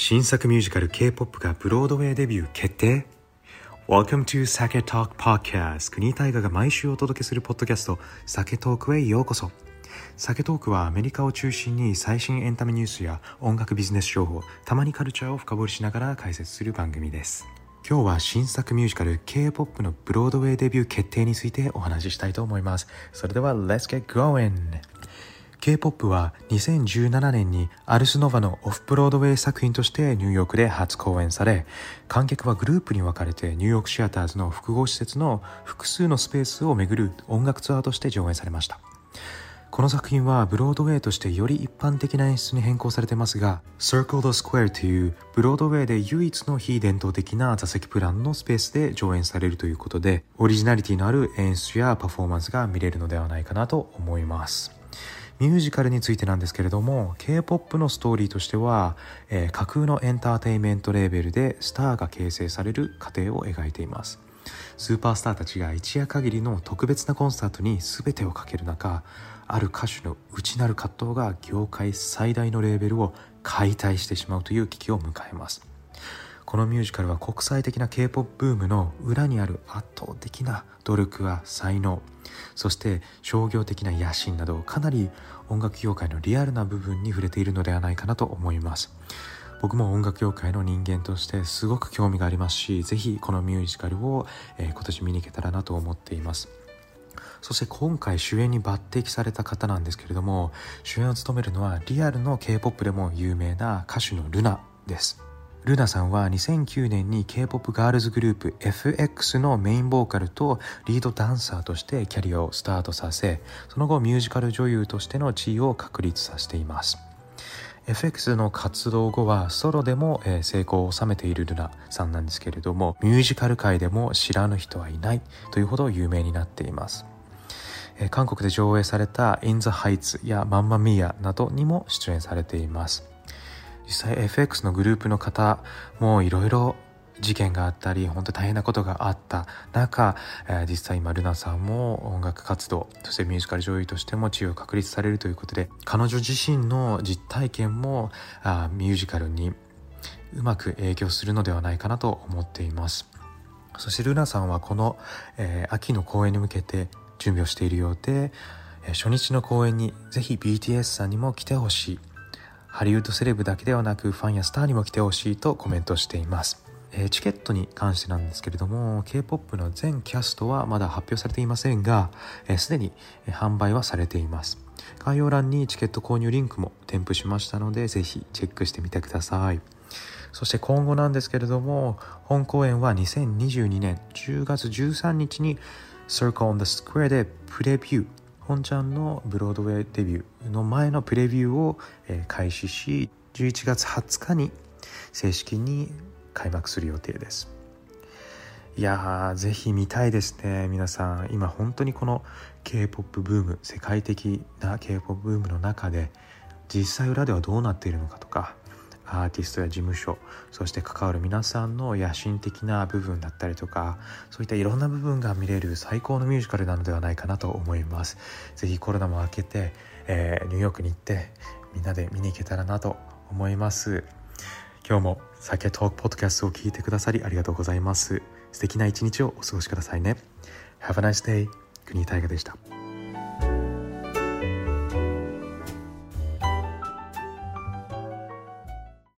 新作ミュージカル K-POP がブロードウェイデビュー決定。Welcome to Sake Talk Podcast 国大河が毎週お届けするポッドキャスト酒トークへようこそ。酒トークはアメリカを中心に最新エンタメニュースや音楽ビジネス情報たまにカルチャーを深掘りしながら解説する番組です。今日は新作ミュージカル K-POP のブロードウェイデビュー決定についてお話ししたいと思います。それでは Let's get going! K-POP は2017年にアルスノヴァのオフブロードウェイ作品としてニューヨークで初公演され観客はグループに分かれてニューヨークシアターズの複合施設の複数のスペースを巡る音楽ツアーとして上演されました。この作品はブロードウェイとしてより一般的な演出に変更されてますが Circle the Square というブロードウェイで唯一の非伝統的な座席プランのスペースで上演されるということでオリジナリティのある演出やパフォーマンスが見れるのではないかなと思います。ミュージカルについてなんですけれども K-POP のストーリーとしては、えー、架空のエンターテインメントレーベルでスターが形成される過程を描いています。スーパースターたちが一夜限りの特別なコンサートに全てをかける中ある歌手の内なる葛藤が業界最大のレーベルを解体してしまうという危機を迎えます。このミュージカルは国際的な K-POP ブームの裏にある圧倒的な努力や才能。そして商業的な野心などかなり音楽業界のリアルな部分に触れているのではないかなと思います。僕も音楽業界の人間としてすごく興味がありますしぜひこのミュージカルを、え、今年見に行けたらなと思っています。そして今回主演に抜擢された方なんですけれども主演を務めるのはリアルの K-POP でも有名な歌手のルナです。ルナさんは2009年に K-POP ガールズグループ FX のメインボーカルとリードダンサーとしてキャリアをスタートさせその後ミュージカル女優としての地位を確立させています。FX の活動後はソロでも成功を収めているルナさんなんですけれどもミュージカル界でも知らぬ人はいないというほど有名になっています。韓国で上映された In the Heights やマンマミーアなどにも出演されています。実際 FX のグループの方もいろいろ事件があったり本当大変なことがあった中、えー、実際今ルナさんも音楽活動そしてミュージカル女優としても地位を確立されるということで彼女自身の実体験もあミュージカルにうまく影響するのではないかなと思っています。そしてルナさんはこの、えー、秋の公演に向けて準備をしているようで、えー、初日の公演にぜひ BTS さんにも来てほしい。ハリウッドセレブだけではなくファンやスターにも来てほしいとコメントしています、えー、チケットに関してなんですけれども K-POP の全キャストはまだ発表されていませんがすで、ー、に販売はされています。概要欄にチケット購入リンクも添付しましたのでぜひチェックしてみてください。そして今後なんですけれども本公演は2022年10月13日に Circle on the Square でプレビュー。本ちゃんのブロードウェイデビューの前のプレビューを開始し11月20日に正式に開幕する予定です。いやーぜひ見たいですね皆さん。今本当にこの K-POP ブーム世界的な K-POP ブームの中で実際裏ではどうなっているのかとかアーティストや事務所そして関わる皆さんの野心的な部分だったりとかそういったいろんな部分が見れる最高のミュージカルなのではないかなと思います。是非コロナも明けて、えー、ニューヨークに行ってみんなで見に行けたらなと思います。今日も酒トークポッドキャストを聞いてくださりありがとうございます。素敵な一日をお過ごしくださいね。Have a nice day 国大河でした。